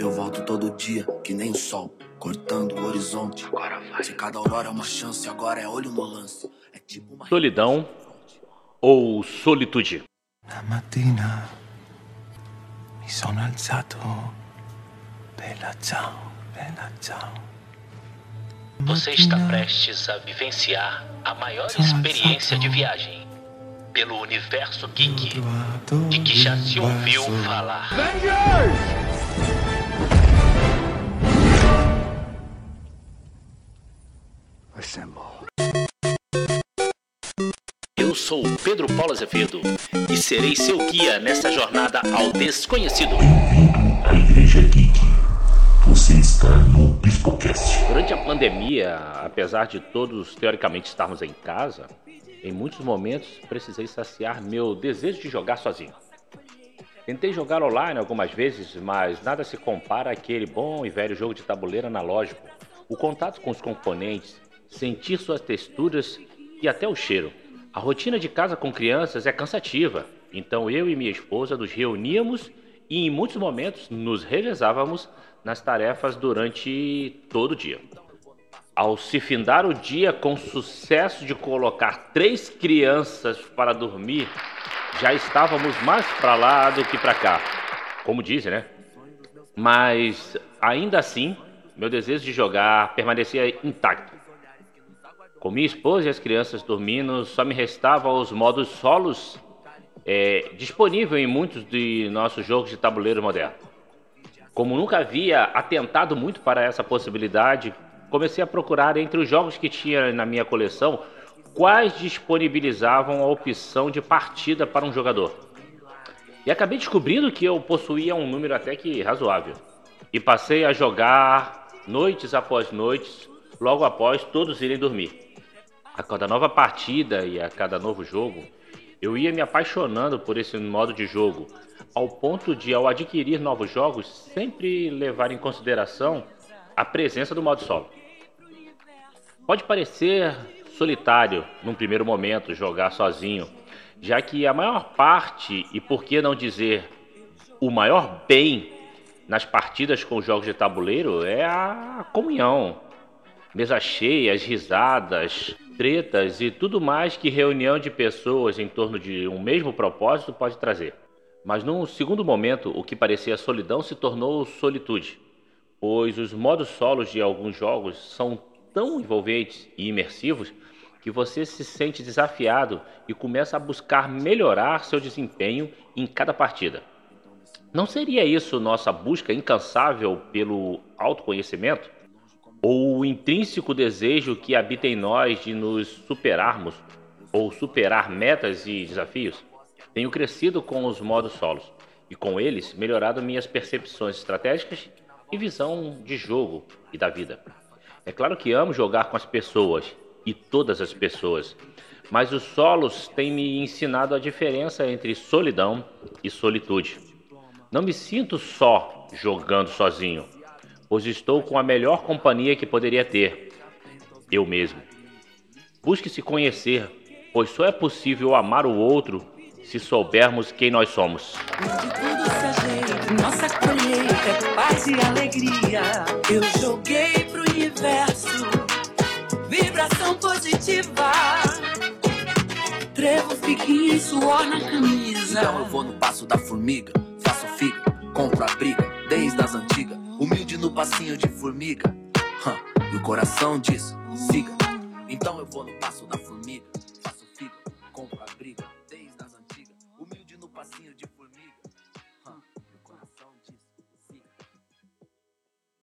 Eu volto todo dia, que nem o sol, cortando o horizonte. Se cada aurora é uma chance, agora é olho no lance. É tipo uma. Solidão ou solitude? La mattina mi sono alzato. Bella ciao, bella ciao. Você está prestes a vivenciar a maior experiência de viagem pelo universo geek de que já se ouviu falar. Eu sou Pedro Paulo Azevedo e serei seu guia nessa jornada ao desconhecido. Bem-vindo à Igreja Geek. Você está no Biscocast. Durante a pandemia, apesar de todos teoricamente estarmos em casa, em muitos momentos precisei saciar meu desejo de jogar sozinho. Tentei jogar online algumas vezes, mas nada se compara àquele bom e velho jogo de tabuleiro analógico. O contato com os componentes, sentir suas texturas e até o cheiro. A rotina de casa com crianças é cansativa, então eu e minha esposa nos reuníamos e em muitos momentos nos revezávamos nas tarefas durante todo o dia. Ao se findar o dia com o sucesso de colocar três crianças para dormir, já estávamos mais para lá do que para cá, como dizem, né? Mas ainda assim, meu desejo de jogar permanecia intacto. Com minha esposa e as crianças dormindo, só me restava os modos solos é, disponível em muitos de nossos jogos de tabuleiro moderno. Como nunca havia atentado muito para essa possibilidade, comecei a procurar entre os jogos que tinha na minha coleção quais disponibilizavam a opção de partida para um jogador. E acabei descobrindo que eu possuía um número até que razoável. E passei a jogar noites após noites, logo após todos irem dormir. A cada nova partida e a cada novo jogo, eu ia me apaixonando por esse modo de jogo, ao ponto de, ao adquirir novos jogos, sempre levar em consideração a presença do modo solo. Pode parecer solitário num primeiro momento jogar sozinho, já que a maior parte, e por que não dizer o maior bem nas partidas com jogos de tabuleiro é a comunhão. Mesa cheia, as risadas, tretas e tudo mais que reunião de pessoas em torno de um mesmo propósito pode trazer. Mas num segundo momento, o que parecia solidão se tornou solitude, pois os modos solos de alguns jogos são tão envolventes e imersivos que você se sente desafiado e começa a buscar melhorar seu desempenho em cada partida. Não seria isso nossa busca incansável pelo autoconhecimento? Ou o intrínseco desejo que habita em nós de nos superarmos ou superar metas e desafios? Tenho crescido com os modos solos e com eles melhorado minhas percepções estratégicas e visão de jogo e da vida. É claro que amo jogar com as pessoas e todas as pessoas, mas os solos têm me ensinado a diferença entre solidão e solitude. Não me sinto só jogando sozinho, pois estou com a melhor companhia que poderia ter, eu mesmo. Busque se conhecer, pois só é possível amar o outro se soubermos quem nós somos. Nossa colheita paz e alegria. Eu joguei pro universo, vibração positiva. Trevo, suor na camisa. Então eu vou no passo da formiga, faço figa, compro a briga, desde as antigas. Passinho de formiga. Hã, e o coração diz, siga. Então eu vou no passo da formiga.